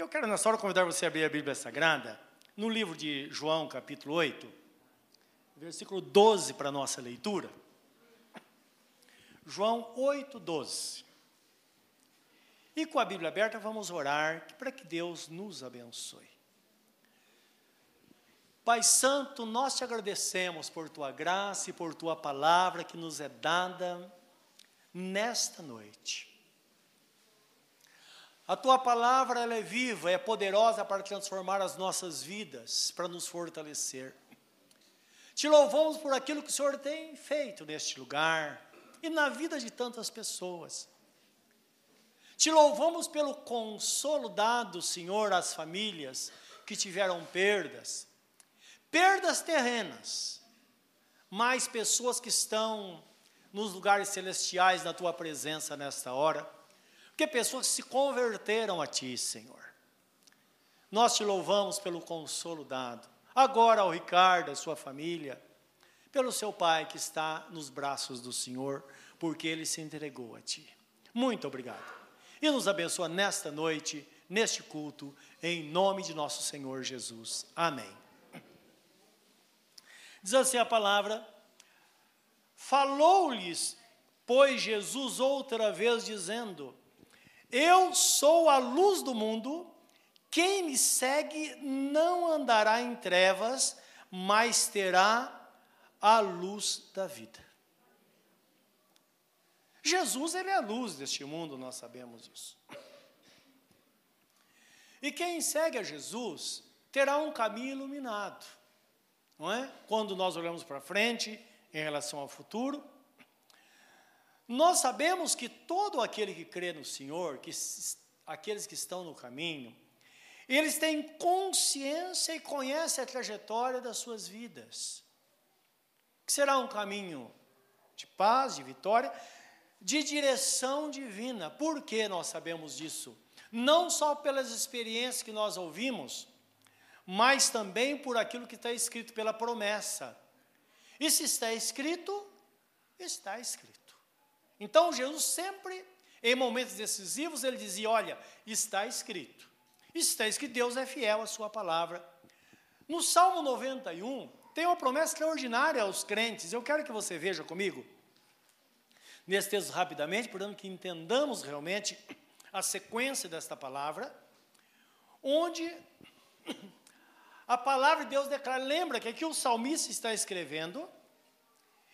Eu quero nessa hora convidar você a abrir a Bíblia Sagrada, no livro de João, capítulo 8, versículo 12 para a nossa leitura. João 8, 12. E com a Bíblia aberta, vamos orar para que Deus nos abençoe. Pai Santo, nós te agradecemos por tua graça e por tua palavra que nos é dada nesta noite. A tua palavra ela é viva, é poderosa para transformar as nossas vidas, para nos fortalecer. Te louvamos por aquilo que o Senhor tem feito neste lugar e na vida de tantas pessoas. Te louvamos pelo consolo dado, Senhor, às famílias que tiveram perdas, perdas terrenas, mas pessoas que estão nos lugares celestiais na tua presença nesta hora, porque pessoas se converteram a ti, Senhor. Nós te louvamos pelo consolo dado, agora ao Ricardo, a sua família, pelo seu pai que está nos braços do Senhor, porque ele se entregou a ti. Muito obrigado. E nos abençoa nesta noite, neste culto, em nome de nosso Senhor Jesus. Amém. Diz assim a palavra: Falou-lhes, pois Jesus outra vez, dizendo: Eu sou a luz do mundo, quem me segue não andará em trevas, mas terá a luz da vida. Jesus, ele é a luz deste mundo, nós sabemos isso. E quem segue a Jesus terá um caminho iluminado, não é? Quando nós olhamos para frente em relação ao futuro, nós sabemos que todo aquele que crê no Senhor, que aqueles que estão no caminho, eles têm consciência e conhecem a trajetória das suas vidas que será um caminho de paz, de vitória, de direção divina. Por que nós sabemos disso? Não só pelas experiências que nós ouvimos, mas também por aquilo que está escrito pela promessa. E se está escrito, está escrito. Então Jesus sempre, em momentos decisivos, ele dizia: Olha, está escrito. Está escrito, Deus é fiel à sua palavra. No Salmo 91, tem uma promessa extraordinária aos crentes. Eu quero que você veja comigo, nesse texto rapidamente, portanto, que entendamos realmente a sequência desta palavra, onde a palavra de Deus declara, lembra que aqui o salmista está escrevendo,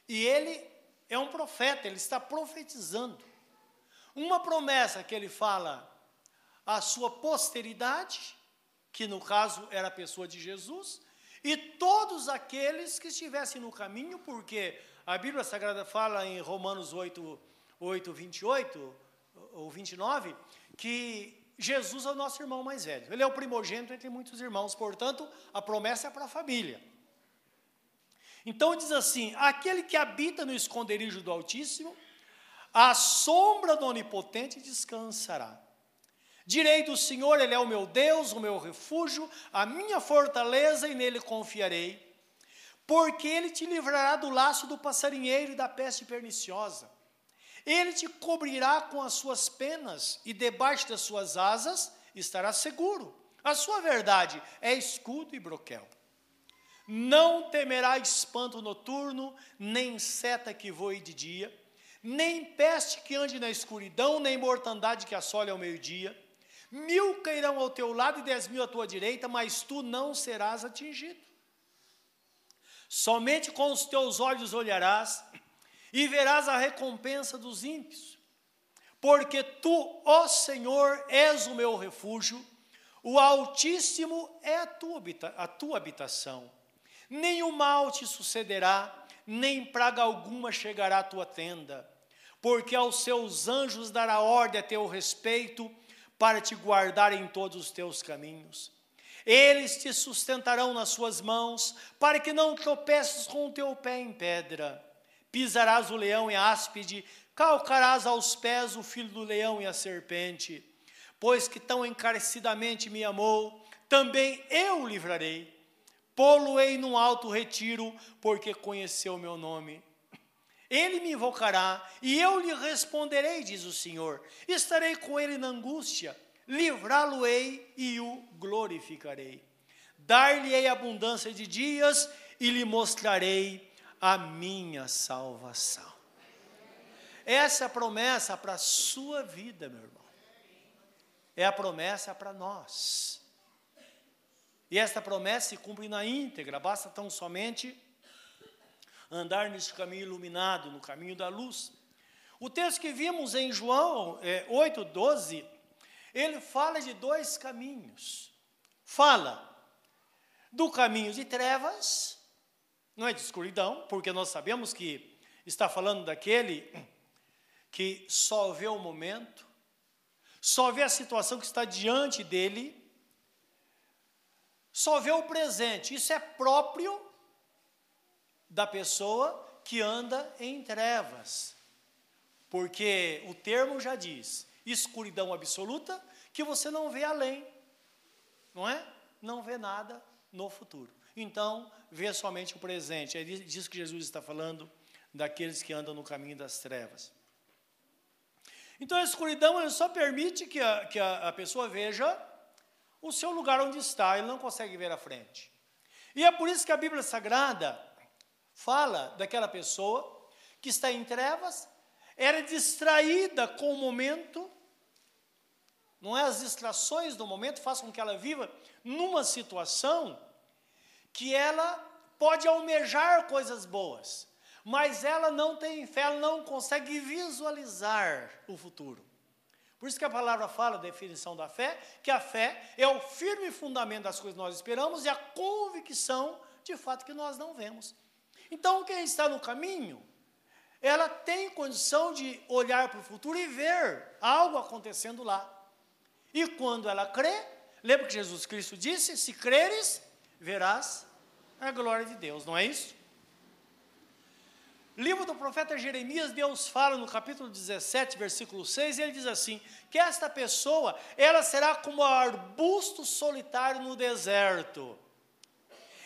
e ele é um profeta, ele está profetizando. Uma promessa que ele fala à sua posteridade, que no caso era a pessoa de Jesus, e todos aqueles que estivessem no caminho, porque a Bíblia Sagrada fala em Romanos 8, 8 28 ou 29, que Jesus é o nosso irmão mais velho. Ele é o primogênito entre muitos irmãos, portanto, a promessa é para a família. Então diz assim: aquele que habita no esconderijo do Altíssimo, a sombra do Onipotente descansará. Direi do Senhor, Ele é o meu Deus, o meu refúgio, a minha fortaleza, e nele confiarei. Porque Ele te livrará do laço do passarinheiro e da peste perniciosa. Ele te cobrirá com as suas penas, e debaixo das suas asas estará seguro. A sua verdade é escudo e broquel. Não temerá espanto noturno, nem seta que voe de dia, nem peste que ande na escuridão, nem mortandade que assole ao meio-dia. Mil cairão ao teu lado e dez mil à tua direita, mas tu não serás atingido. Somente com os teus olhos olharás e verás a recompensa dos ímpios. Porque tu, ó Senhor, és o meu refúgio, o Altíssimo é a tua, a tua habitação. Nenhum mal te sucederá, nem praga alguma chegará à tua tenda, porque aos seus anjos dará ordem a teu respeito para te guardar em todos os teus caminhos. Eles te sustentarão nas suas mãos, para que não tropeces com o teu pé em pedra. Pisarás o leão e a áspide, calcarás aos pés o filho do leão e a serpente. Pois que tão encarecidamente me amou, também eu livrarei. Pô-lo-ei num alto retiro, porque conheceu o meu nome. Ele me invocará e eu lhe responderei, diz o Senhor. Estarei com ele na angústia, livrá-lo-ei e o glorificarei. Dar-lhe-ei abundância de dias e lhe mostrarei a minha salvação. Essa é a promessa para a sua vida, meu irmão. É a promessa para nós. E esta promessa se cumpre na íntegra, basta tão somente andar neste caminho iluminado, no caminho da luz. O texto que vimos em João é, 8, 12, ele fala de dois caminhos. Fala do caminho de trevas, não é de escuridão, porque nós sabemos que está falando daquele que só vê o momento, só vê a situação que está diante dele, só vê o presente. Isso é próprio da pessoa que anda em trevas. Porque o termo já diz: escuridão absoluta, que você não vê além. Não é? Não vê nada no futuro. Então, vê somente o presente. É disso que Jesus está falando daqueles que andam no caminho das trevas. Então, a escuridão só permite que, a, que a, a pessoa veja o seu lugar onde está, ele não consegue ver a frente. E é por isso que a Bíblia Sagrada fala daquela pessoa que está em trevas, era distraída com o momento, não é as distrações do momento façam com que ela viva numa situação que ela pode almejar coisas boas, mas ela não tem fé, ela não consegue visualizar o futuro. Por isso que a palavra fala, a definição da fé, que a fé é o firme fundamento das coisas que nós esperamos e a convicção de fato que nós não vemos. Então, quem está no caminho, ela tem condição de olhar para o futuro e ver algo acontecendo lá. E quando ela crê, lembra que Jesus Cristo disse: se creres, verás a glória de Deus, não é isso? Livro do profeta Jeremias, Deus fala no capítulo 17, versículo 6, e ele diz assim: que esta pessoa, ela será como um arbusto solitário no deserto.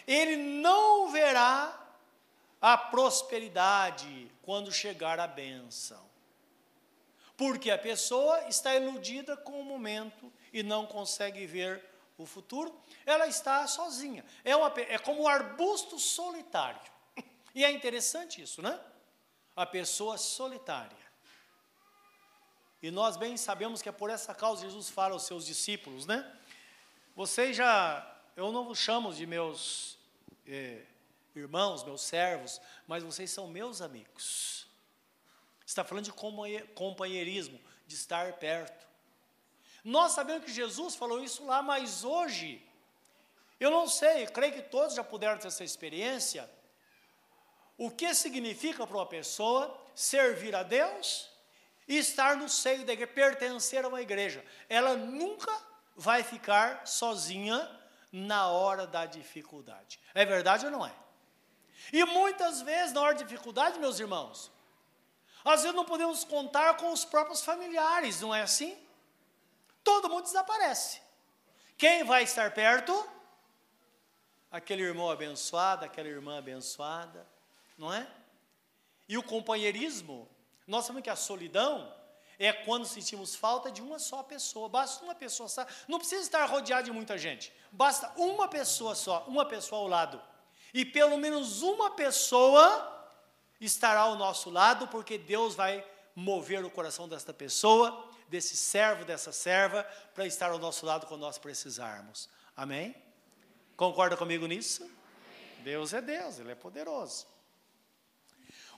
Ele não verá a prosperidade quando chegar a bênção. Porque a pessoa está iludida com o momento e não consegue ver o futuro, ela está sozinha. É, uma, é como um arbusto solitário. E é interessante isso, né? A pessoa solitária. E nós bem sabemos que é por essa causa Jesus fala aos seus discípulos, né? Vocês já, eu não vos chamo de meus é, irmãos, meus servos, mas vocês são meus amigos. Está falando de companheirismo, de estar perto. Nós sabemos que Jesus falou isso lá, mas hoje, eu não sei, creio que todos já puderam ter essa experiência. O que significa para uma pessoa servir a Deus e estar no seio da igreja, pertencer a uma igreja? Ela nunca vai ficar sozinha na hora da dificuldade. É verdade ou não é? E muitas vezes, na hora de dificuldade, meus irmãos, às vezes não podemos contar com os próprios familiares, não é assim? Todo mundo desaparece. Quem vai estar perto? Aquele irmão abençoado, aquela irmã abençoada, não é? E o companheirismo, nós sabemos que a solidão é quando sentimos falta de uma só pessoa. Basta uma pessoa só. Não precisa estar rodeado de muita gente. Basta uma pessoa só, uma pessoa ao lado e pelo menos uma pessoa estará ao nosso lado, porque Deus vai mover o coração desta pessoa, desse servo, dessa serva, para estar ao nosso lado quando nós precisarmos. Amém? Concorda comigo nisso? Amém. Deus é Deus, Ele é poderoso.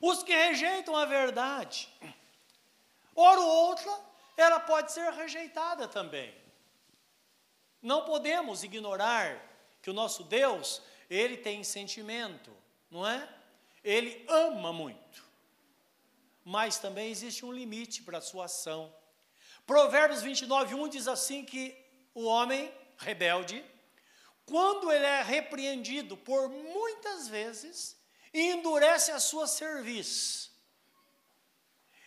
Os que rejeitam a verdade, ora ou outra, ela pode ser rejeitada também. Não podemos ignorar que o nosso Deus ele tem sentimento, não é? Ele ama muito. Mas também existe um limite para a sua ação. Provérbios 29, 1 diz assim que o homem rebelde, quando ele é repreendido por muitas vezes, endurece a sua serviço.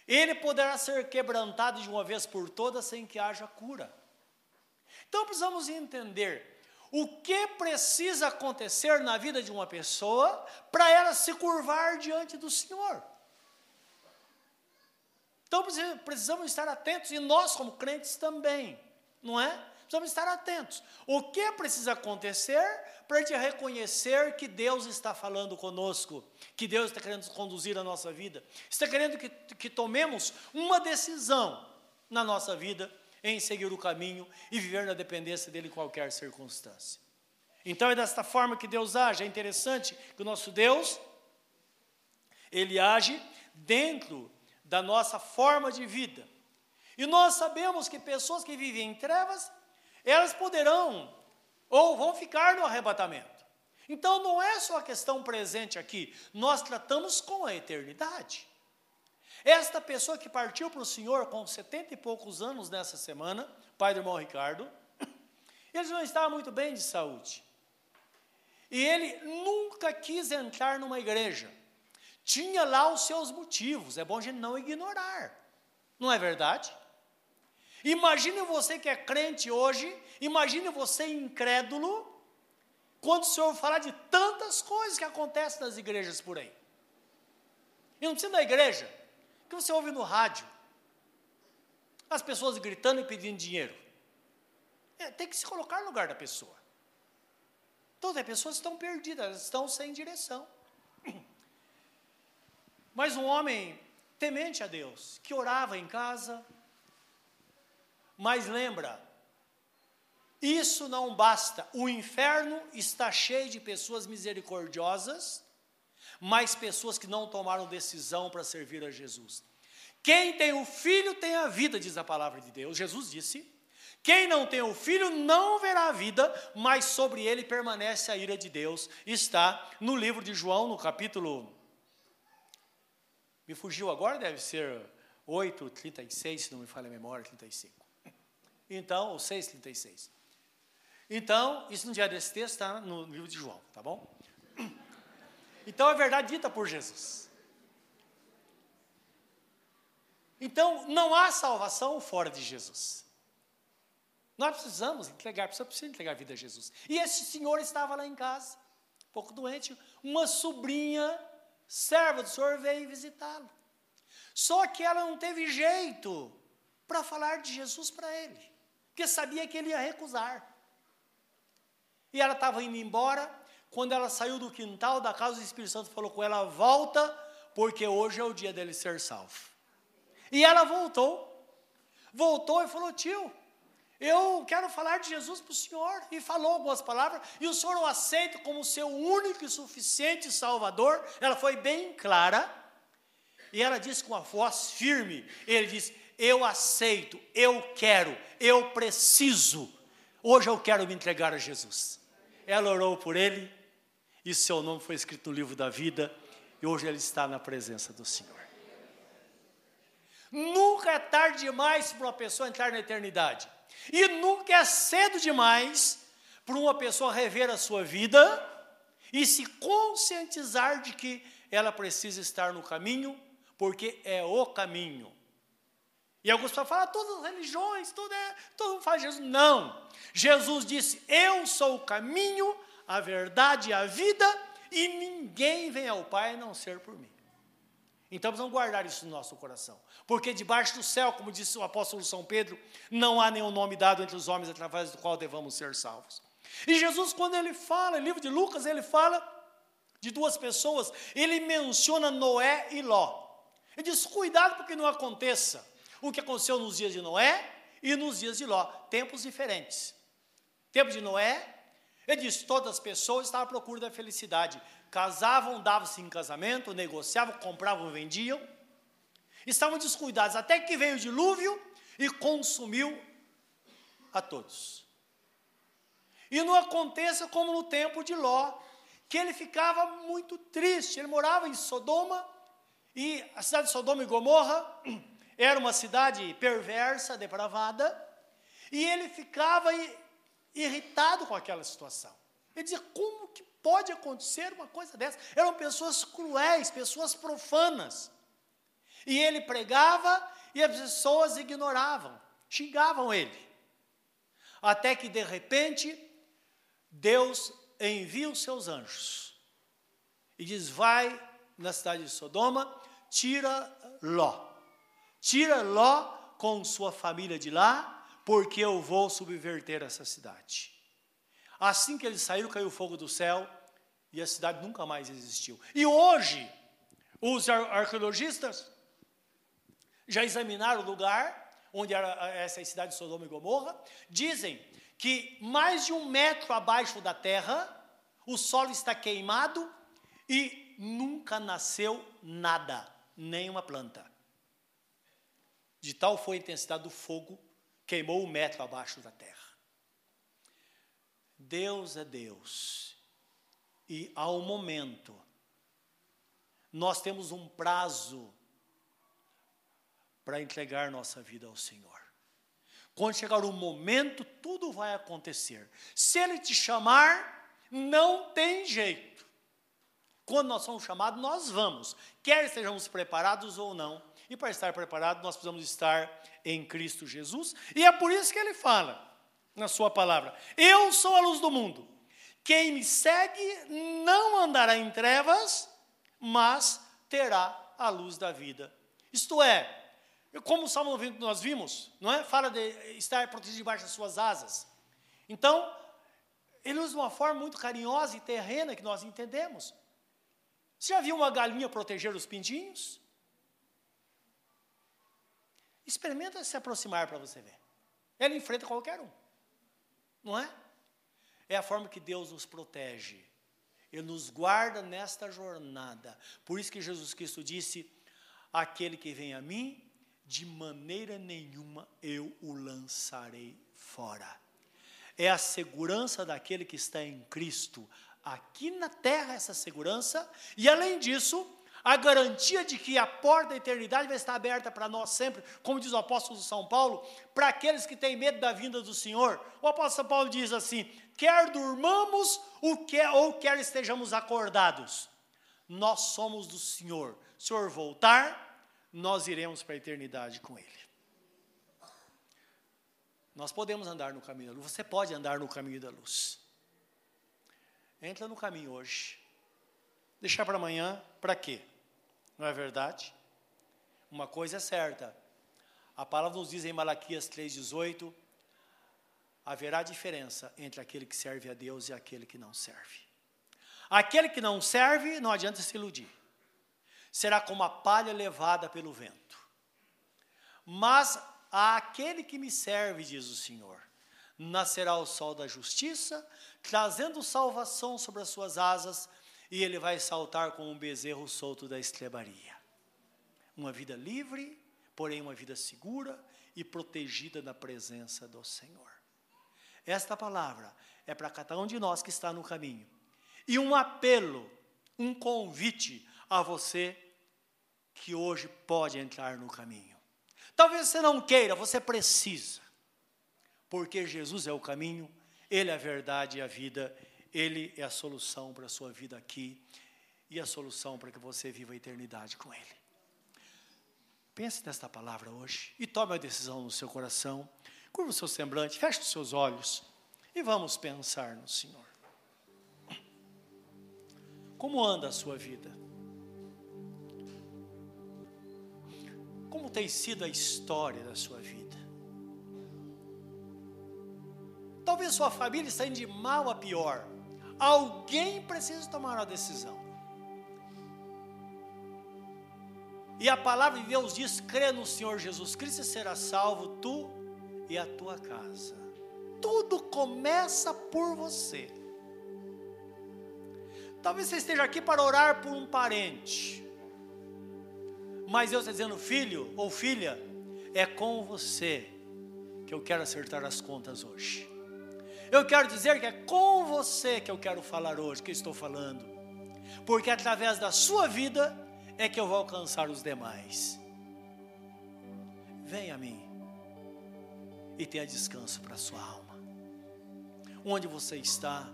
Ele poderá ser quebrantado de uma vez por todas sem que haja cura. Então precisamos entender o que precisa acontecer na vida de uma pessoa para ela se curvar diante do Senhor. Então precisamos estar atentos, e nós, como crentes, também. não é? Precisamos estar atentos. O que precisa acontecer para a gente reconhecer que Deus está falando conosco, que Deus está querendo conduzir a nossa vida, está querendo que, que tomemos uma decisão na nossa vida em seguir o caminho e viver na dependência dele em qualquer circunstância. Então é desta forma que Deus age. É interessante que o nosso Deus, ele age dentro da nossa forma de vida. E nós sabemos que pessoas que vivem em trevas, elas poderão ou vão ficar no arrebatamento. Então não é só a questão presente aqui, nós tratamos com a eternidade. Esta pessoa que partiu para o Senhor com setenta e poucos anos nessa semana, pai do irmão Ricardo, ele não estava muito bem de saúde. E ele nunca quis entrar numa igreja. Tinha lá os seus motivos, é bom a gente não ignorar. Não é verdade? Imagine você que é crente hoje, imagine você incrédulo, quando o Senhor falar de tantas coisas que acontecem nas igrejas por aí. E não precisa da igreja, que você ouve no rádio. As pessoas gritando e pedindo dinheiro. É, tem que se colocar no lugar da pessoa. Todas as pessoas estão perdidas, elas estão sem direção. Mas um homem temente a Deus, que orava em casa, mas lembra, isso não basta. O inferno está cheio de pessoas misericordiosas mais pessoas que não tomaram decisão para servir a Jesus. Quem tem o filho tem a vida, diz a palavra de Deus. Jesus disse: Quem não tem o filho não verá a vida, mas sobre ele permanece a ira de Deus. Está no livro de João, no capítulo. Me fugiu agora, deve ser 8, 36, se não me falha a memória, 35. Então, ou 6, 36. Então, isso no dia desse texto está no livro de João, tá bom? Então é verdade dita por Jesus. Então não há salvação fora de Jesus. Nós precisamos entregar, você precisa entregar a vida a Jesus. E esse senhor estava lá em casa, um pouco doente, uma sobrinha, serva do senhor, veio visitá-lo. Só que ela não teve jeito para falar de Jesus para ele, porque sabia que ele ia recusar. E ela estava indo embora, quando ela saiu do quintal da casa, o Espírito Santo falou com ela: volta, porque hoje é o dia dele ser salvo. E ela voltou. Voltou e falou: tio, eu quero falar de Jesus para o senhor. E falou algumas palavras, e o senhor o aceita como seu único e suficiente Salvador. Ela foi bem clara. E ela disse com uma voz firme: Ele disse, Eu aceito, eu quero, eu preciso. Hoje eu quero me entregar a Jesus. Ela orou por ele, e seu nome foi escrito no livro da vida, e hoje ele está na presença do Senhor. Nunca é tarde demais para uma pessoa entrar na eternidade, e nunca é cedo demais para uma pessoa rever a sua vida e se conscientizar de que ela precisa estar no caminho, porque é o caminho. E alguns pessoas falam, ah, todas as religiões, tudo é, todo mundo faz Jesus. Não. Jesus disse: Eu sou o caminho, a verdade e a vida, e ninguém vem ao Pai a não ser por mim. Então precisamos guardar isso no nosso coração. Porque debaixo do céu, como disse o apóstolo São Pedro, não há nenhum nome dado entre os homens através do qual devamos ser salvos. E Jesus, quando ele fala, no livro de Lucas, ele fala de duas pessoas, ele menciona Noé e Ló. Ele diz: cuidado para que não aconteça o que aconteceu nos dias de Noé e nos dias de Ló, tempos diferentes. Tempo de Noé, ele diz: todas as pessoas estavam à procura da felicidade. Casavam, davam-se em casamento, negociavam, compravam, vendiam. Estavam descuidados, até que veio o dilúvio e consumiu a todos. E não aconteça como no tempo de Ló, que ele ficava muito triste. Ele morava em Sodoma, e a cidade de Sodoma e Gomorra era uma cidade perversa, depravada, e ele ficava irritado com aquela situação. Ele dizia: como que pode acontecer uma coisa dessa? Eram pessoas cruéis, pessoas profanas. E ele pregava e as pessoas ignoravam, xingavam ele. Até que de repente, Deus envia os seus anjos e diz: Vai na cidade de Sodoma, tira Ló. Tira Ló com sua família de lá, porque eu vou subverter essa cidade. Assim que eles saíram, caiu fogo do céu e a cidade nunca mais existiu. E hoje, os arqueologistas já examinaram o lugar onde era essa cidade de Sodoma e Gomorra, dizem que mais de um metro abaixo da terra, o solo está queimado e nunca nasceu nada, nem uma planta. De tal foi a intensidade do fogo, queimou um metro abaixo da terra. Deus é Deus. E ao momento, nós temos um prazo para entregar nossa vida ao Senhor. Quando chegar o momento, tudo vai acontecer. Se Ele te chamar, não tem jeito. Quando nós somos chamados, nós vamos, quer estejamos preparados ou não. E para estar preparado, nós precisamos estar em Cristo Jesus. E é por isso que ele fala na sua palavra: Eu sou a luz do mundo. Quem me segue não andará em trevas, mas terá a luz da vida. Isto é, como o Salmo 90 nós vimos, não é? Fala de estar protegido debaixo das suas asas. Então, ele usa uma forma muito carinhosa e terrena que nós entendemos. Você já viu uma galinha proteger os pintinhos? Experimenta se aproximar para você ver. Ela enfrenta qualquer um. Não é? É a forma que Deus nos protege. Ele nos guarda nesta jornada. Por isso que Jesus Cristo disse: Aquele que vem a mim, de maneira nenhuma eu o lançarei fora. É a segurança daquele que está em Cristo, aqui na terra essa segurança, e além disso, a garantia de que a porta da eternidade vai estar aberta para nós sempre, como diz o apóstolo São Paulo, para aqueles que têm medo da vinda do Senhor. O apóstolo São Paulo diz assim: quer durmamos ou quer estejamos acordados, nós somos do Senhor. Se o Senhor voltar, nós iremos para a eternidade com Ele. Nós podemos andar no caminho da luz, você pode andar no caminho da luz. Entra no caminho hoje. Deixar para amanhã, para quê? Não é verdade? Uma coisa é certa. A palavra nos diz em Malaquias 3,18: haverá diferença entre aquele que serve a Deus e aquele que não serve. Aquele que não serve, não adianta se iludir será como a palha levada pelo vento. Mas aquele que me serve, diz o Senhor, nascerá o sol da justiça, trazendo salvação sobre as suas asas, e ele vai saltar como um bezerro solto da estrebaria. Uma vida livre, porém uma vida segura e protegida na presença do Senhor. Esta palavra é para cada um de nós que está no caminho. E um apelo, um convite a você que hoje pode entrar no caminho. Talvez você não queira, você precisa. Porque Jesus é o caminho, Ele é a verdade e a vida, Ele é a solução para a sua vida aqui e a solução para que você viva a eternidade com Ele. Pense nesta palavra hoje e tome a decisão no seu coração. Curva o seu semblante, feche os seus olhos e vamos pensar no Senhor. Como anda a sua vida? Como tem sido a história da sua vida? Talvez sua família indo de mal a pior. Alguém precisa tomar uma decisão. E a palavra de Deus diz: crê no Senhor Jesus Cristo e será salvo tu e a tua casa. Tudo começa por você. Talvez você esteja aqui para orar por um parente. Mas Deus está dizendo, filho ou filha, é com você que eu quero acertar as contas hoje. Eu quero dizer que é com você que eu quero falar hoje, que estou falando. Porque através da sua vida é que eu vou alcançar os demais. Venha a mim e tenha descanso para a sua alma. Onde você está,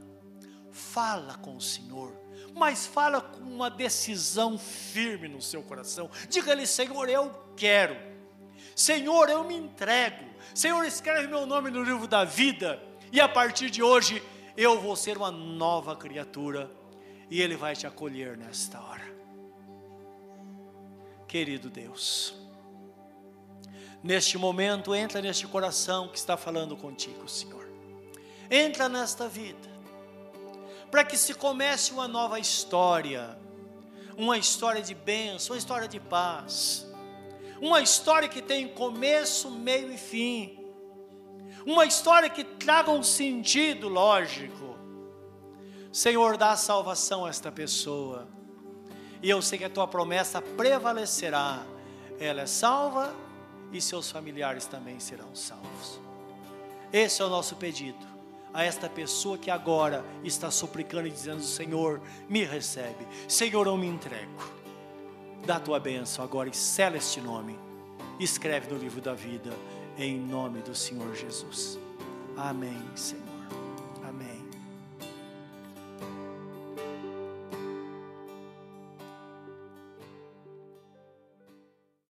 fala com o Senhor mas fala com uma decisão firme no seu coração. Diga-lhe, Senhor, eu quero. Senhor, eu me entrego. Senhor, escreve meu nome no livro da vida. E a partir de hoje, eu vou ser uma nova criatura. E Ele vai te acolher nesta hora. Querido Deus, Neste momento, entra neste coração que está falando contigo, Senhor. Entra nesta vida, para que se comece uma nova história, uma história de bênção, uma história de paz, uma história que tem começo, meio e fim, uma história que traga um sentido lógico. Senhor, dá salvação a esta pessoa, e eu sei que a tua promessa prevalecerá, ela é salva e seus familiares também serão salvos. Esse é o nosso pedido a esta pessoa que agora está suplicando e dizendo: Senhor, me recebe, Senhor, eu me entrego. Dá a tua bênção agora e sela este nome. Escreve no livro da vida, em nome do Senhor Jesus. Amém, Senhor.